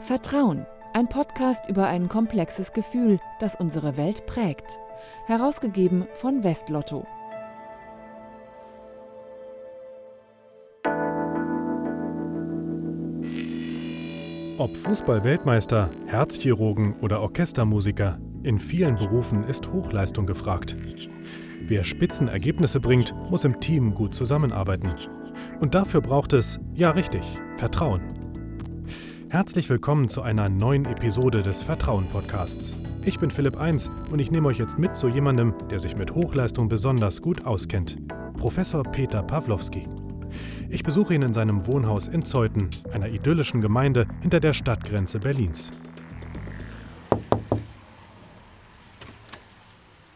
Vertrauen, ein Podcast über ein komplexes Gefühl, das unsere Welt prägt. Herausgegeben von Westlotto. Ob Fußball-Weltmeister, Herzchirurgen oder Orchestermusiker, in vielen Berufen ist Hochleistung gefragt. Wer Spitzenergebnisse bringt, muss im Team gut zusammenarbeiten. Und dafür braucht es, ja richtig, Vertrauen. Herzlich willkommen zu einer neuen Episode des Vertrauen-Podcasts. Ich bin Philipp Eins und ich nehme euch jetzt mit zu jemandem, der sich mit Hochleistung besonders gut auskennt. Professor Peter Pawlowski. Ich besuche ihn in seinem Wohnhaus in Zeuthen, einer idyllischen Gemeinde hinter der Stadtgrenze Berlins.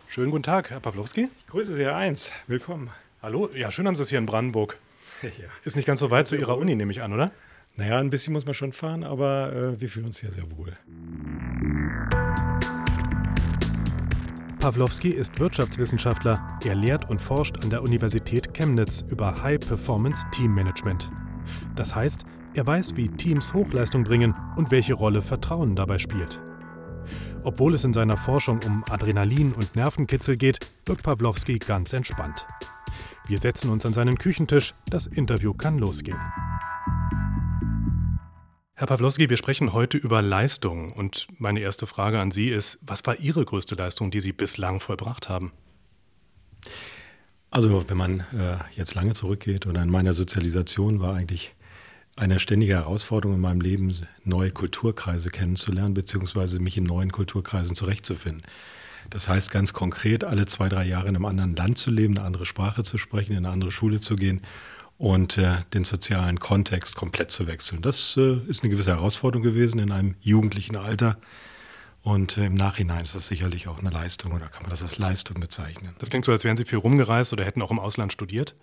Schönen guten Tag, Herr Pawlowski. Ich grüße Sie, Herr Eins. Willkommen. Hallo, ja, schön haben Sie es hier in Brandenburg. Ja. Ist nicht ganz so weit zu Ihrer Uni, nehme ich an, oder? Naja, ein bisschen muss man schon fahren, aber äh, wir fühlen uns hier sehr wohl. Pawlowski ist Wirtschaftswissenschaftler. Er lehrt und forscht an der Universität Chemnitz über High Performance Team Management. Das heißt, er weiß, wie Teams Hochleistung bringen und welche Rolle Vertrauen dabei spielt. Obwohl es in seiner Forschung um Adrenalin und Nervenkitzel geht, wirkt Pawlowski ganz entspannt. Wir setzen uns an seinen Küchentisch, das Interview kann losgehen. Herr Pawlowski, wir sprechen heute über Leistung. Und meine erste Frage an Sie ist, was war Ihre größte Leistung, die Sie bislang vollbracht haben? Also wenn man äh, jetzt lange zurückgeht oder in meiner Sozialisation war eigentlich eine ständige Herausforderung in meinem Leben, neue Kulturkreise kennenzulernen, beziehungsweise mich in neuen Kulturkreisen zurechtzufinden. Das heißt ganz konkret, alle zwei, drei Jahre in einem anderen Land zu leben, eine andere Sprache zu sprechen, in eine andere Schule zu gehen und äh, den sozialen Kontext komplett zu wechseln. Das äh, ist eine gewisse Herausforderung gewesen in einem jugendlichen Alter. Und äh, im Nachhinein ist das sicherlich auch eine Leistung oder kann man das als Leistung bezeichnen. Das klingt so, als wären Sie viel rumgereist oder hätten auch im Ausland studiert.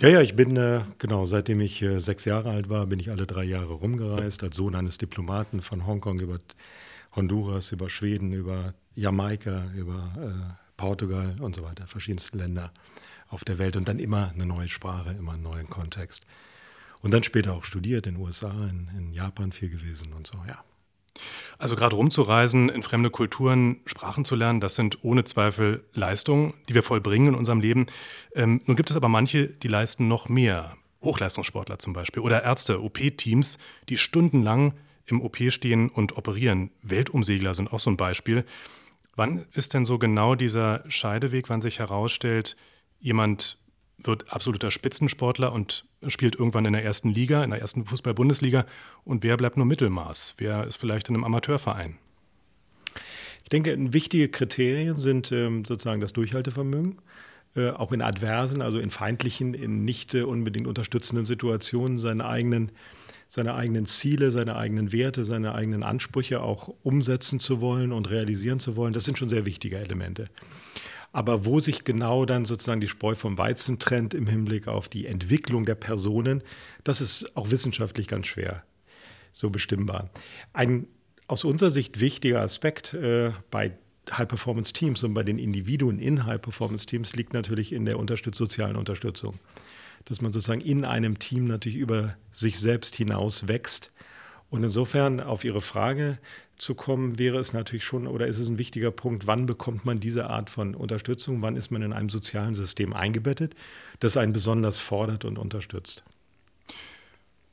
Ja, ja, ich bin, äh, genau, seitdem ich äh, sechs Jahre alt war, bin ich alle drei Jahre rumgereist, als Sohn eines Diplomaten von Hongkong über Honduras, über Schweden, über Jamaika, über äh, Portugal und so weiter, verschiedenste Länder auf der Welt und dann immer eine neue Sprache, immer einen neuen Kontext. Und dann später auch studiert in den USA, in, in Japan viel gewesen und so, ja. Also gerade rumzureisen, in fremde Kulturen Sprachen zu lernen, das sind ohne Zweifel Leistungen, die wir vollbringen in unserem Leben. Ähm, nun gibt es aber manche, die leisten noch mehr. Hochleistungssportler zum Beispiel oder Ärzte, OP-Teams, die stundenlang im OP stehen und operieren. Weltumsegler sind auch so ein Beispiel. Wann ist denn so genau dieser Scheideweg, wann sich herausstellt, jemand wird absoluter Spitzensportler und spielt irgendwann in der ersten Liga, in der ersten Fußball-Bundesliga und wer bleibt nur Mittelmaß? Wer ist vielleicht in einem Amateurverein? Ich denke, wichtige Kriterien sind ähm, sozusagen das Durchhaltevermögen, äh, auch in adversen, also in feindlichen, in nicht äh, unbedingt unterstützenden Situationen seine eigenen, seine eigenen Ziele, seine eigenen Werte, seine eigenen Ansprüche auch umsetzen zu wollen und realisieren zu wollen. Das sind schon sehr wichtige Elemente. Aber wo sich genau dann sozusagen die Spreu vom Weizen trennt im Hinblick auf die Entwicklung der Personen, das ist auch wissenschaftlich ganz schwer so bestimmbar. Ein aus unserer Sicht wichtiger Aspekt äh, bei High-Performance-Teams und bei den Individuen in High-Performance-Teams liegt natürlich in der Unterstütz sozialen Unterstützung. Dass man sozusagen in einem Team natürlich über sich selbst hinaus wächst und insofern auf Ihre Frage zu kommen, wäre es natürlich schon oder ist es ein wichtiger Punkt, wann bekommt man diese Art von Unterstützung, wann ist man in einem sozialen System eingebettet, das einen besonders fordert und unterstützt.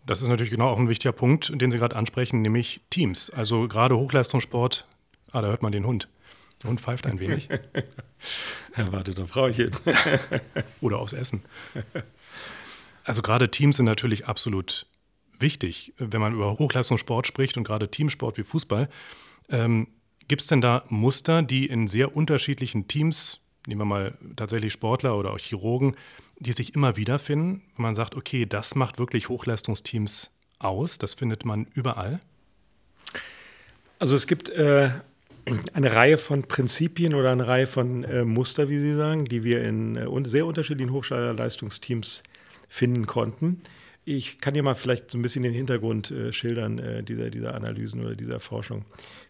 Das ist natürlich genau auch ein wichtiger Punkt, den Sie gerade ansprechen, nämlich Teams. Also gerade Hochleistungssport, ah, da hört man den Hund. Der Hund pfeift ein wenig. er wartet auf Frauchen. Oder aufs Essen. Also gerade Teams sind natürlich absolut wichtig, wenn man über Hochleistungssport spricht und gerade Teamsport wie Fußball. Ähm, Gibt es denn da Muster, die in sehr unterschiedlichen Teams, nehmen wir mal tatsächlich Sportler oder auch Chirurgen, die sich immer wiederfinden, wenn man sagt, okay, das macht wirklich Hochleistungsteams aus, das findet man überall? Also es gibt äh, eine Reihe von Prinzipien oder eine Reihe von äh, Muster, wie Sie sagen, die wir in äh, sehr unterschiedlichen Hochleistungsteams finden konnten. Ich kann dir mal vielleicht so ein bisschen den Hintergrund äh, schildern äh, dieser, dieser Analysen oder dieser Forschung.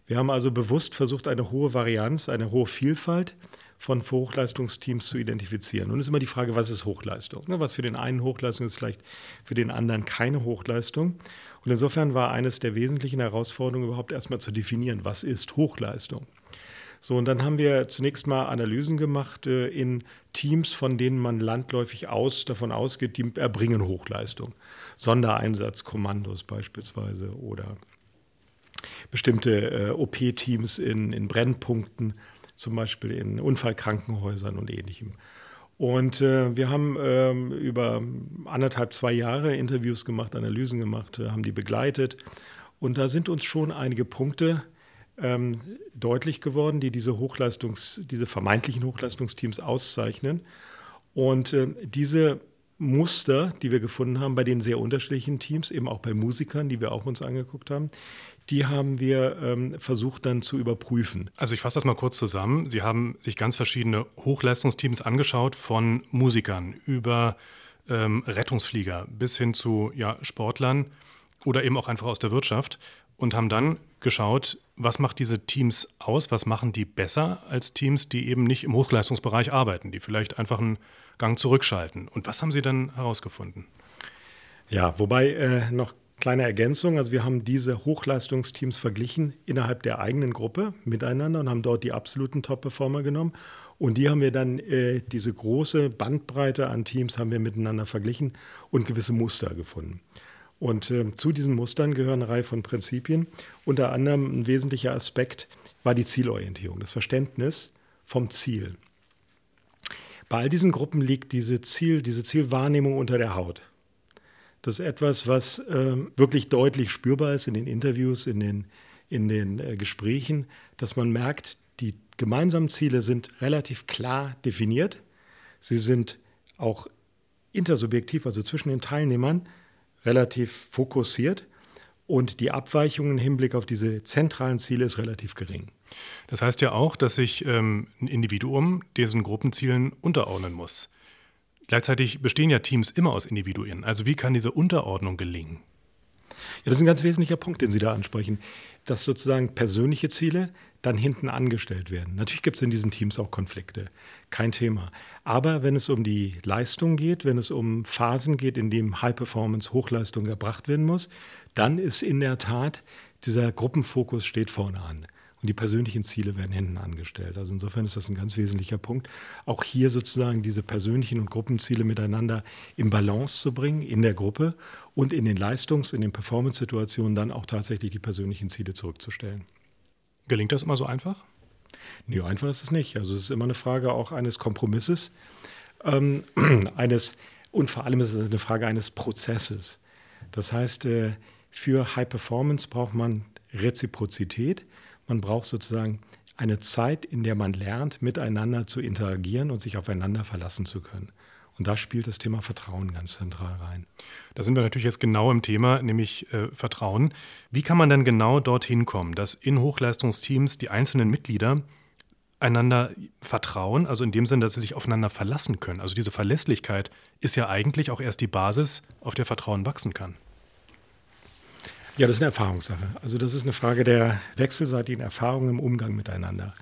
Wir haben also bewusst versucht, eine hohe Varianz, eine hohe Vielfalt von Hochleistungsteams zu identifizieren. Es ist immer die Frage, was ist Hochleistung? Ne, was für den einen Hochleistung ist vielleicht für den anderen keine Hochleistung. Und insofern war eines der wesentlichen Herausforderungen überhaupt erstmal zu definieren, was ist Hochleistung. So, und dann haben wir zunächst mal Analysen gemacht äh, in Teams, von denen man landläufig aus, davon ausgeht, die erbringen Hochleistung. Sondereinsatzkommandos beispielsweise oder bestimmte äh, OP-Teams in, in Brennpunkten, zum Beispiel in Unfallkrankenhäusern und ähnlichem. Und äh, wir haben ähm, über anderthalb, zwei Jahre Interviews gemacht, Analysen gemacht, äh, haben die begleitet. Und da sind uns schon einige Punkte ähm, deutlich geworden, die diese, Hochleistungs-, diese vermeintlichen Hochleistungsteams auszeichnen. Und äh, diese Muster, die wir gefunden haben bei den sehr unterschiedlichen Teams, eben auch bei Musikern, die wir auch uns angeguckt haben, die haben wir ähm, versucht dann zu überprüfen. Also ich fasse das mal kurz zusammen. Sie haben sich ganz verschiedene Hochleistungsteams angeschaut, von Musikern über ähm, Rettungsflieger bis hin zu ja, Sportlern oder eben auch einfach aus der Wirtschaft und haben dann geschaut, was macht diese Teams aus, was machen die besser als Teams, die eben nicht im Hochleistungsbereich arbeiten, die vielleicht einfach einen Gang zurückschalten. Und was haben Sie dann herausgefunden? Ja, wobei äh, noch kleine Ergänzung, also wir haben diese Hochleistungsteams verglichen innerhalb der eigenen Gruppe miteinander und haben dort die absoluten Top-Performer genommen. Und die haben wir dann, äh, diese große Bandbreite an Teams haben wir miteinander verglichen und gewisse Muster gefunden. Und äh, zu diesen Mustern gehören eine Reihe von Prinzipien. Unter anderem ein wesentlicher Aspekt war die Zielorientierung, das Verständnis vom Ziel. Bei all diesen Gruppen liegt diese, Ziel, diese Zielwahrnehmung unter der Haut. Das ist etwas, was äh, wirklich deutlich spürbar ist in den Interviews, in den, in den äh, Gesprächen, dass man merkt, die gemeinsamen Ziele sind relativ klar definiert. Sie sind auch intersubjektiv, also zwischen den Teilnehmern, relativ fokussiert und die Abweichung im Hinblick auf diese zentralen Ziele ist relativ gering. Das heißt ja auch, dass sich ähm, ein Individuum diesen Gruppenzielen unterordnen muss. Gleichzeitig bestehen ja Teams immer aus Individuen. Also wie kann diese Unterordnung gelingen? Ja, das ist ein ganz wesentlicher Punkt, den Sie da ansprechen, dass sozusagen persönliche Ziele dann hinten angestellt werden. Natürlich gibt es in diesen Teams auch Konflikte, kein Thema. Aber wenn es um die Leistung geht, wenn es um Phasen geht, in denen High-Performance, Hochleistung erbracht werden muss, dann ist in der Tat dieser Gruppenfokus steht vorne an. Und die persönlichen Ziele werden hinten angestellt. Also insofern ist das ein ganz wesentlicher Punkt. Auch hier sozusagen diese persönlichen und Gruppenziele miteinander in Balance zu bringen in der Gruppe und in den Leistungs-, in den Performance-Situationen dann auch tatsächlich die persönlichen Ziele zurückzustellen. Gelingt das immer so einfach? Nee, einfach ist es nicht. Also es ist immer eine Frage auch eines Kompromisses, ähm, eines, und vor allem ist es eine Frage eines Prozesses. Das heißt, äh, für High Performance braucht man Reziprozität. Man braucht sozusagen eine Zeit, in der man lernt, miteinander zu interagieren und sich aufeinander verlassen zu können. Und da spielt das Thema Vertrauen ganz zentral rein. Da sind wir natürlich jetzt genau im Thema, nämlich äh, Vertrauen. Wie kann man denn genau dorthin kommen, dass in Hochleistungsteams die einzelnen Mitglieder einander vertrauen, also in dem Sinne, dass sie sich aufeinander verlassen können? Also diese Verlässlichkeit ist ja eigentlich auch erst die Basis, auf der Vertrauen wachsen kann. Ja, das ist eine Erfahrungssache. Also das ist eine Frage der wechselseitigen Erfahrung im Umgang miteinander.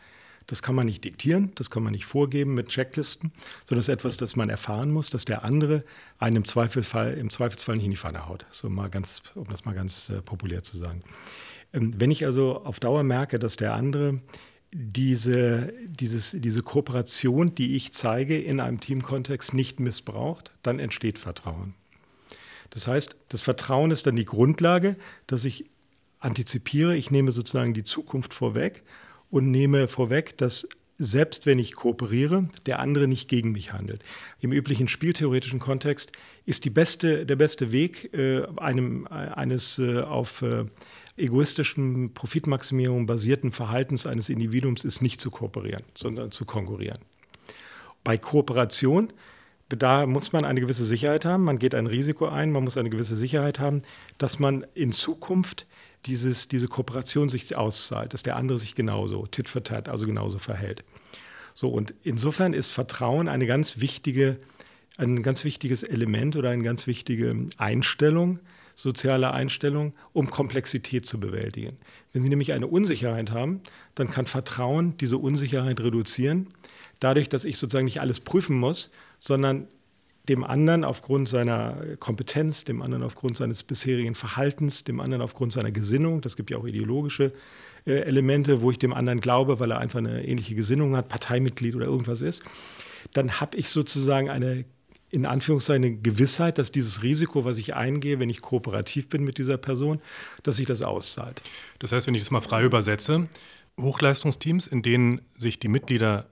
Das kann man nicht diktieren, das kann man nicht vorgeben mit Checklisten, sondern das ist etwas, das man erfahren muss, dass der andere einen im Zweifelsfall, im Zweifelsfall nicht in die Pfanne haut. So mal ganz, um das mal ganz äh, populär zu sagen. Ähm, wenn ich also auf Dauer merke, dass der andere diese, dieses, diese Kooperation, die ich zeige, in einem Teamkontext nicht missbraucht, dann entsteht Vertrauen. Das heißt, das Vertrauen ist dann die Grundlage, dass ich antizipiere, ich nehme sozusagen die Zukunft vorweg und nehme vorweg, dass selbst wenn ich kooperiere, der andere nicht gegen mich handelt. Im üblichen spieltheoretischen Kontext ist beste, der beste Weg äh, einem, äh, eines äh, auf äh, egoistischem Profitmaximierung basierten Verhaltens eines Individuums ist nicht zu kooperieren, sondern zu konkurrieren. Bei Kooperation da muss man eine gewisse Sicherheit haben, man geht ein Risiko ein, man muss eine gewisse Sicherheit haben, dass man in Zukunft dieses, diese Kooperation sich auszahlt, dass der andere sich genauso, tit for tat, also genauso verhält. So, und insofern ist Vertrauen eine ganz wichtige, ein ganz wichtiges Element oder eine ganz wichtige Einstellung, soziale Einstellung, um Komplexität zu bewältigen. Wenn Sie nämlich eine Unsicherheit haben, dann kann Vertrauen diese Unsicherheit reduzieren dadurch, dass ich sozusagen nicht alles prüfen muss, sondern dem anderen aufgrund seiner Kompetenz, dem anderen aufgrund seines bisherigen Verhaltens, dem anderen aufgrund seiner Gesinnung, das gibt ja auch ideologische äh, Elemente, wo ich dem anderen glaube, weil er einfach eine ähnliche Gesinnung hat, Parteimitglied oder irgendwas ist, dann habe ich sozusagen eine in Anführungszeichen eine Gewissheit, dass dieses Risiko, was ich eingehe, wenn ich kooperativ bin mit dieser Person, dass sich das auszahlt. Das heißt, wenn ich das mal frei übersetze, Hochleistungsteams, in denen sich die Mitglieder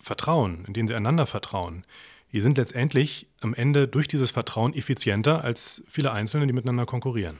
vertrauen, in denen sie einander vertrauen, die sind letztendlich am Ende durch dieses Vertrauen effizienter als viele Einzelne, die miteinander konkurrieren.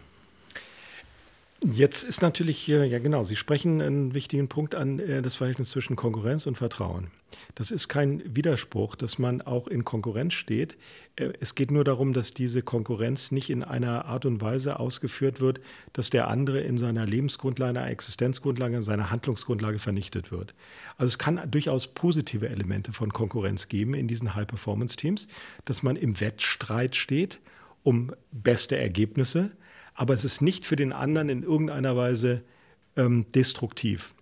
Jetzt ist natürlich ja genau, Sie sprechen einen wichtigen Punkt an, äh, das Verhältnis zwischen Konkurrenz und Vertrauen. Das ist kein Widerspruch, dass man auch in Konkurrenz steht. Äh, es geht nur darum, dass diese Konkurrenz nicht in einer Art und Weise ausgeführt wird, dass der andere in seiner Lebensgrundlage, Existenzgrundlage, in seiner Handlungsgrundlage vernichtet wird. Also es kann durchaus positive Elemente von Konkurrenz geben in diesen High-Performance-Teams, dass man im Wettstreit steht um beste Ergebnisse aber es ist nicht für den anderen in irgendeiner Weise ähm, destruktiv.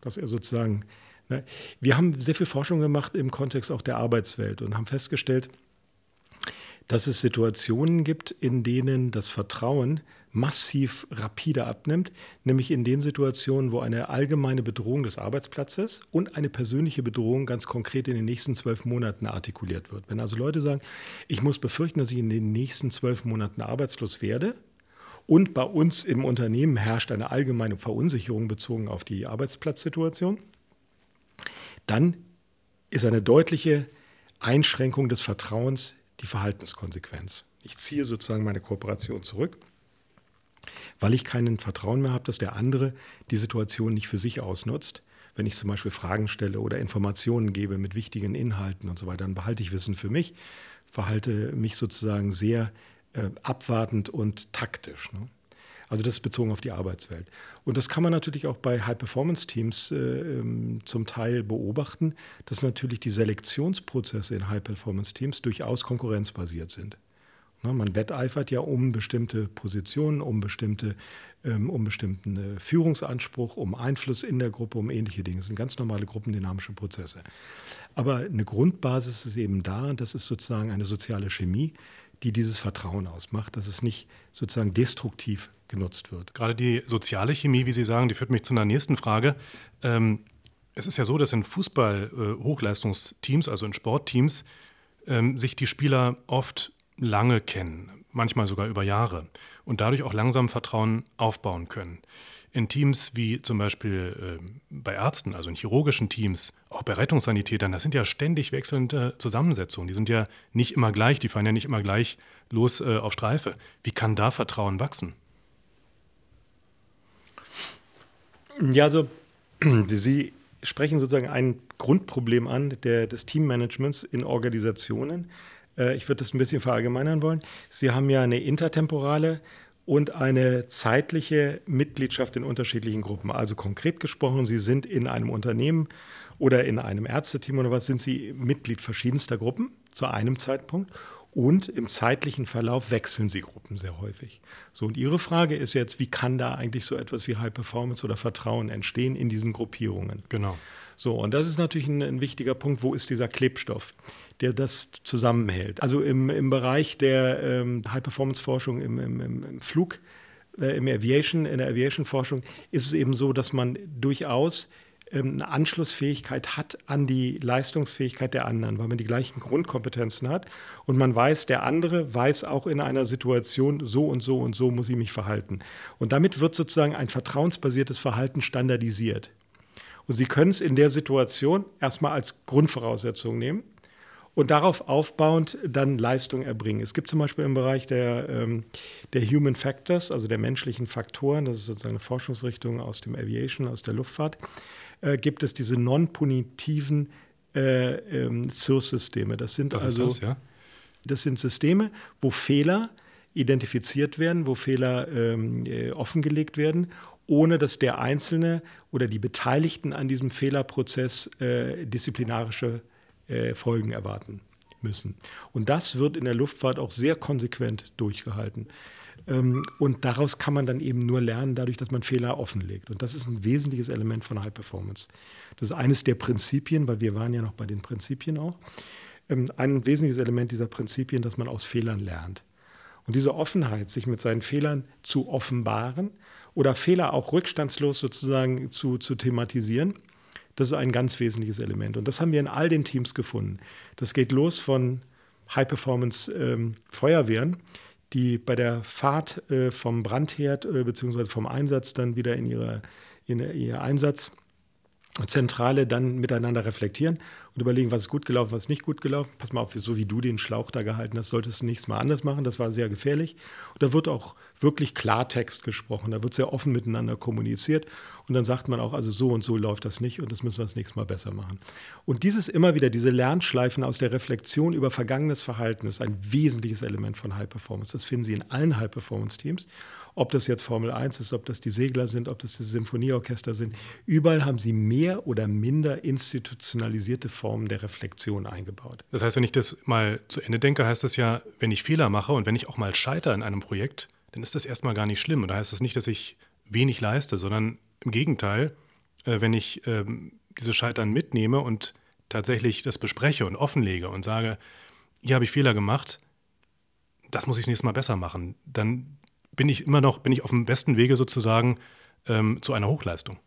Dass er sozusagen. Ne, wir haben sehr viel Forschung gemacht im Kontext auch der Arbeitswelt und haben festgestellt, dass es Situationen gibt, in denen das Vertrauen massiv rapide abnimmt, nämlich in den Situationen, wo eine allgemeine Bedrohung des Arbeitsplatzes und eine persönliche Bedrohung ganz konkret in den nächsten zwölf Monaten artikuliert wird. Wenn also Leute sagen, ich muss befürchten, dass ich in den nächsten zwölf Monaten arbeitslos werde, und bei uns im Unternehmen herrscht eine allgemeine Verunsicherung bezogen auf die Arbeitsplatzsituation. Dann ist eine deutliche Einschränkung des Vertrauens die Verhaltenskonsequenz. Ich ziehe sozusagen meine Kooperation zurück, weil ich keinen Vertrauen mehr habe, dass der andere die Situation nicht für sich ausnutzt. Wenn ich zum Beispiel Fragen stelle oder Informationen gebe mit wichtigen Inhalten und so weiter, dann behalte ich Wissen für mich, verhalte mich sozusagen sehr äh, abwartend und taktisch. Ne? Also das ist bezogen auf die Arbeitswelt. Und das kann man natürlich auch bei High-Performance-Teams äh, ähm, zum Teil beobachten, dass natürlich die Selektionsprozesse in High-Performance-Teams durchaus konkurrenzbasiert sind. Ne, man wetteifert ja um bestimmte Positionen, um, bestimmte, ähm, um bestimmten äh, Führungsanspruch, um Einfluss in der Gruppe, um ähnliche Dinge. Das sind ganz normale gruppendynamische Prozesse. Aber eine Grundbasis ist eben da, das ist sozusagen eine soziale Chemie, die dieses Vertrauen ausmacht, dass es nicht sozusagen destruktiv genutzt wird. Gerade die soziale Chemie, wie Sie sagen, die führt mich zu einer nächsten Frage. Ähm, es ist ja so, dass in Fußball-Hochleistungsteams, äh, also in Sportteams, ähm, sich die Spieler oft lange kennen, manchmal sogar über Jahre und dadurch auch langsam Vertrauen aufbauen können in Teams wie zum Beispiel äh, bei Ärzten, also in chirurgischen Teams, auch bei Rettungssanitätern, das sind ja ständig wechselnde Zusammensetzungen. Die sind ja nicht immer gleich, die fahren ja nicht immer gleich los äh, auf Streife. Wie kann da Vertrauen wachsen? Ja, also Sie sprechen sozusagen ein Grundproblem an der, des Teammanagements in Organisationen. Äh, ich würde das ein bisschen verallgemeinern wollen. Sie haben ja eine intertemporale und eine zeitliche Mitgliedschaft in unterschiedlichen Gruppen. Also konkret gesprochen, Sie sind in einem Unternehmen oder in einem Ärzteteam oder was, sind Sie Mitglied verschiedenster Gruppen zu einem Zeitpunkt und im zeitlichen Verlauf wechseln Sie Gruppen sehr häufig. So, und Ihre Frage ist jetzt, wie kann da eigentlich so etwas wie High Performance oder Vertrauen entstehen in diesen Gruppierungen? Genau. So, und das ist natürlich ein, ein wichtiger Punkt. Wo ist dieser Klebstoff? der das zusammenhält. Also im, im Bereich der ähm, High-Performance-Forschung im, im, im, Flug, äh, im Aviation, in der Aviation-Forschung ist es eben so, dass man durchaus eine Anschlussfähigkeit hat an die Leistungsfähigkeit der anderen, weil man die gleichen Grundkompetenzen hat und man weiß, der andere weiß auch in einer Situation, so und so und so muss ich mich verhalten. Und damit wird sozusagen ein vertrauensbasiertes Verhalten standardisiert. Und Sie können es in der Situation erstmal als Grundvoraussetzung nehmen und darauf aufbauend dann Leistung erbringen. Es gibt zum Beispiel im Bereich der, ähm, der Human Factors, also der menschlichen Faktoren, das ist sozusagen eine Forschungsrichtung aus dem Aviation, aus der Luftfahrt, äh, gibt es diese non-punitiven äh, ähm, CIRS-Systeme. Das sind Was also das, ja? das sind Systeme, wo Fehler identifiziert werden, wo Fehler ähm, äh, offengelegt werden ohne dass der Einzelne oder die Beteiligten an diesem Fehlerprozess äh, disziplinarische äh, Folgen erwarten müssen. Und das wird in der Luftfahrt auch sehr konsequent durchgehalten. Ähm, und daraus kann man dann eben nur lernen, dadurch, dass man Fehler offenlegt. Und das ist ein wesentliches Element von High Performance. Das ist eines der Prinzipien, weil wir waren ja noch bei den Prinzipien auch. Ähm, ein wesentliches Element dieser Prinzipien, dass man aus Fehlern lernt. Und diese Offenheit, sich mit seinen Fehlern zu offenbaren oder Fehler auch rückstandslos sozusagen zu, zu thematisieren, das ist ein ganz wesentliches Element. Und das haben wir in all den Teams gefunden. Das geht los von High-Performance-Feuerwehren, ähm, die bei der Fahrt äh, vom Brandherd äh, bzw. vom Einsatz dann wieder in, ihre, in ihr Einsatzzentrale dann miteinander reflektieren und überlegen, was ist gut gelaufen, was ist nicht gut gelaufen. Pass mal auf, so wie du den Schlauch da gehalten hast, solltest du nächstes Mal anders machen. Das war sehr gefährlich. Und da wird auch wirklich Klartext gesprochen. Da wird sehr offen miteinander kommuniziert. Und dann sagt man auch, also so und so läuft das nicht und das müssen wir das nächste Mal besser machen. Und dieses immer wieder, diese Lernschleifen aus der Reflexion über vergangenes Verhalten ist ein wesentliches Element von High Performance. Das finden Sie in allen High Performance Teams. Ob das jetzt Formel 1 ist, ob das die Segler sind, ob das die Symphonieorchester sind. Überall haben sie mehr oder minder institutionalisierte Formen Formen der Reflexion eingebaut. Das heißt, wenn ich das mal zu Ende denke, heißt das ja, wenn ich Fehler mache und wenn ich auch mal scheitere in einem Projekt, dann ist das erstmal gar nicht schlimm. Und da heißt das nicht, dass ich wenig leiste, sondern im Gegenteil, äh, wenn ich ähm, diese Scheitern mitnehme und tatsächlich das bespreche und offenlege und sage, hier habe ich Fehler gemacht, das muss ich das nächste Mal besser machen, dann bin ich immer noch, bin ich auf dem besten Wege sozusagen ähm, zu einer Hochleistung.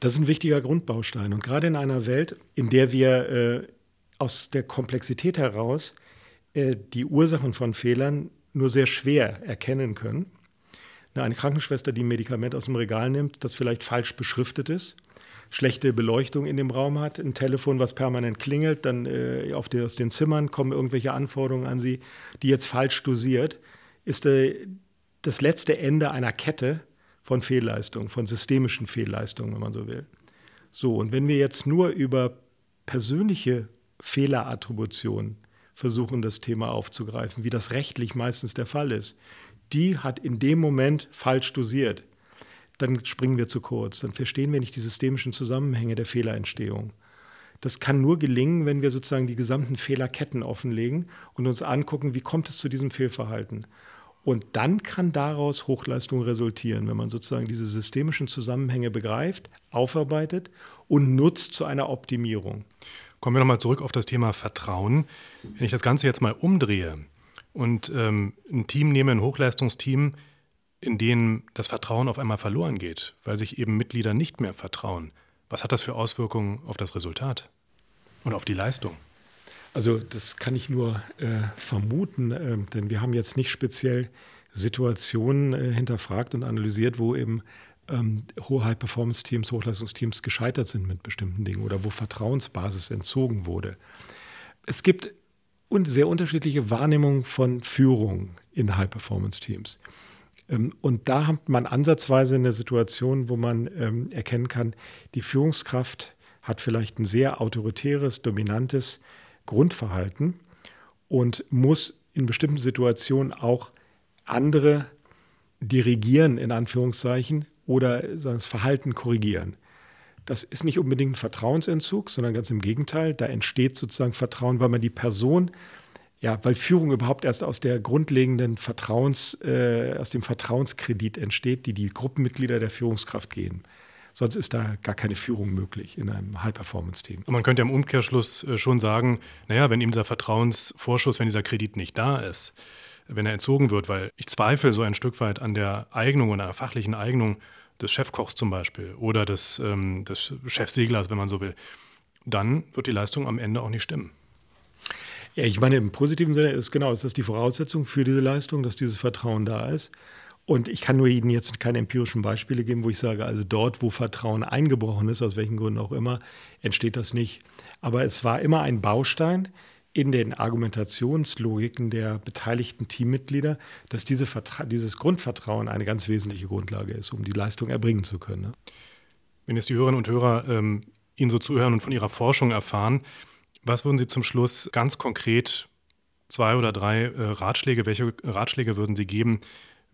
Das ist ein wichtiger Grundbaustein. Und gerade in einer Welt, in der wir äh, aus der Komplexität heraus äh, die Ursachen von Fehlern nur sehr schwer erkennen können. Eine Krankenschwester, die ein Medikament aus dem Regal nimmt, das vielleicht falsch beschriftet ist, schlechte Beleuchtung in dem Raum hat, ein Telefon, was permanent klingelt, dann äh, auf die, aus den Zimmern kommen irgendwelche Anforderungen an sie, die jetzt falsch dosiert, ist äh, das letzte Ende einer Kette, von Fehlleistungen, von systemischen Fehlleistungen, wenn man so will. So, und wenn wir jetzt nur über persönliche Fehlerattribution versuchen, das Thema aufzugreifen, wie das rechtlich meistens der Fall ist, die hat in dem Moment falsch dosiert. Dann springen wir zu kurz, dann verstehen wir nicht die systemischen Zusammenhänge der Fehlerentstehung. Das kann nur gelingen, wenn wir sozusagen die gesamten Fehlerketten offenlegen und uns angucken, wie kommt es zu diesem Fehlverhalten. Und dann kann daraus Hochleistung resultieren, wenn man sozusagen diese systemischen Zusammenhänge begreift, aufarbeitet und nutzt zu einer Optimierung. Kommen wir nochmal zurück auf das Thema Vertrauen. Wenn ich das Ganze jetzt mal umdrehe und ähm, ein Team nehme, ein Hochleistungsteam, in dem das Vertrauen auf einmal verloren geht, weil sich eben Mitglieder nicht mehr vertrauen, was hat das für Auswirkungen auf das Resultat und auf die Leistung? Also das kann ich nur äh, vermuten, äh, denn wir haben jetzt nicht speziell Situationen äh, hinterfragt und analysiert, wo eben ähm, hohe High-Performance-Teams, Hochleistungsteams gescheitert sind mit bestimmten Dingen oder wo Vertrauensbasis entzogen wurde. Es gibt sehr unterschiedliche Wahrnehmungen von Führung in High-Performance-Teams. Ähm, und da hat man ansatzweise eine Situation, wo man ähm, erkennen kann, die Führungskraft hat vielleicht ein sehr autoritäres, dominantes Grundverhalten und muss in bestimmten Situationen auch andere dirigieren, in Anführungszeichen, oder das Verhalten korrigieren. Das ist nicht unbedingt ein Vertrauensentzug, sondern ganz im Gegenteil. Da entsteht sozusagen Vertrauen, weil man die Person, ja, weil Führung überhaupt erst aus der grundlegenden Vertrauens, äh, aus dem Vertrauenskredit entsteht, die die Gruppenmitglieder der Führungskraft gehen. Sonst ist da gar keine Führung möglich in einem High-Performance-Team. Man könnte im Umkehrschluss äh, schon sagen, naja, wenn eben dieser Vertrauensvorschuss, wenn dieser Kredit nicht da ist, wenn er entzogen wird, weil ich zweifle so ein Stück weit an der Eignung und an der fachlichen Eignung des Chefkochs zum Beispiel oder des, ähm, des Chefseglers, wenn man so will, dann wird die Leistung am Ende auch nicht stimmen. Ja, ich meine, im positiven Sinne ist genau, ist das die Voraussetzung für diese Leistung, dass dieses Vertrauen da ist. Und ich kann nur Ihnen jetzt keine empirischen Beispiele geben, wo ich sage, also dort, wo Vertrauen eingebrochen ist, aus welchen Gründen auch immer, entsteht das nicht. Aber es war immer ein Baustein in den Argumentationslogiken der beteiligten Teammitglieder, dass diese dieses Grundvertrauen eine ganz wesentliche Grundlage ist, um die Leistung erbringen zu können. Ne? Wenn jetzt die Hörerinnen und Hörer ähm, Ihnen so zuhören und von Ihrer Forschung erfahren, was würden Sie zum Schluss ganz konkret zwei oder drei äh, Ratschläge, welche Ratschläge würden Sie geben,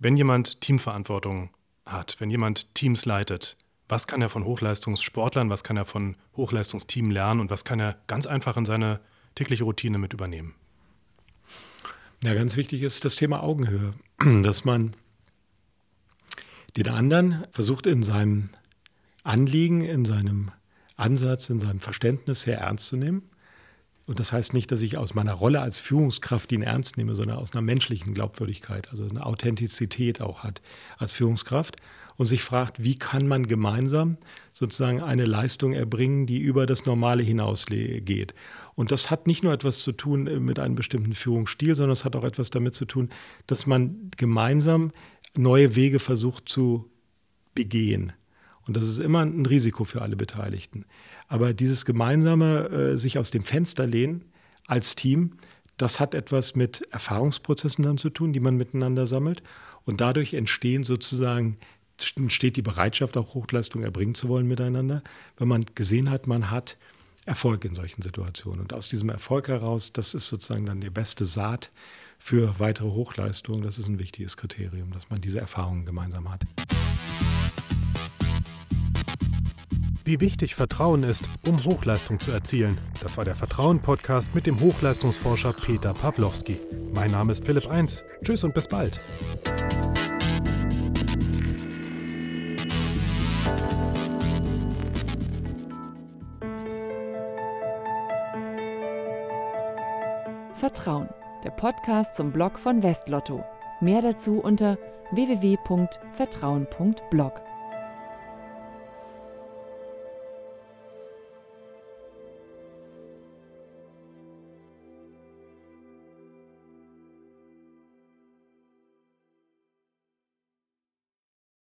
wenn jemand Teamverantwortung hat, wenn jemand Teams leitet, was kann er von Hochleistungssportlern, was kann er von Hochleistungsteam lernen und was kann er ganz einfach in seine tägliche Routine mit übernehmen? Ja, ganz wichtig ist das Thema Augenhöhe, dass man den anderen versucht in seinem Anliegen, in seinem Ansatz, in seinem Verständnis sehr ernst zu nehmen. Und das heißt nicht, dass ich aus meiner Rolle als Führungskraft ihn ernst nehme, sondern aus einer menschlichen Glaubwürdigkeit, also eine Authentizität auch hat als Führungskraft und sich fragt, wie kann man gemeinsam sozusagen eine Leistung erbringen, die über das Normale hinausgeht. Und das hat nicht nur etwas zu tun äh, mit einem bestimmten Führungsstil, sondern es hat auch etwas damit zu tun, dass man gemeinsam neue Wege versucht zu begehen. Und das ist immer ein Risiko für alle Beteiligten. Aber dieses gemeinsame äh, sich aus dem Fenster lehnen als Team, das hat etwas mit Erfahrungsprozessen dann zu tun, die man miteinander sammelt. Und dadurch entstehen sozusagen entsteht die Bereitschaft, auch Hochleistung erbringen zu wollen miteinander, wenn man gesehen hat, man hat Erfolg in solchen Situationen. Und aus diesem Erfolg heraus, das ist sozusagen dann die beste Saat für weitere Hochleistung. Das ist ein wichtiges Kriterium, dass man diese Erfahrungen gemeinsam hat. Wie wichtig Vertrauen ist, um Hochleistung zu erzielen. Das war der Vertrauen-Podcast mit dem Hochleistungsforscher Peter Pawlowski. Mein Name ist Philipp Eins. Tschüss und bis bald. Vertrauen, der Podcast zum Blog von Westlotto. Mehr dazu unter www.vertrauen.blog.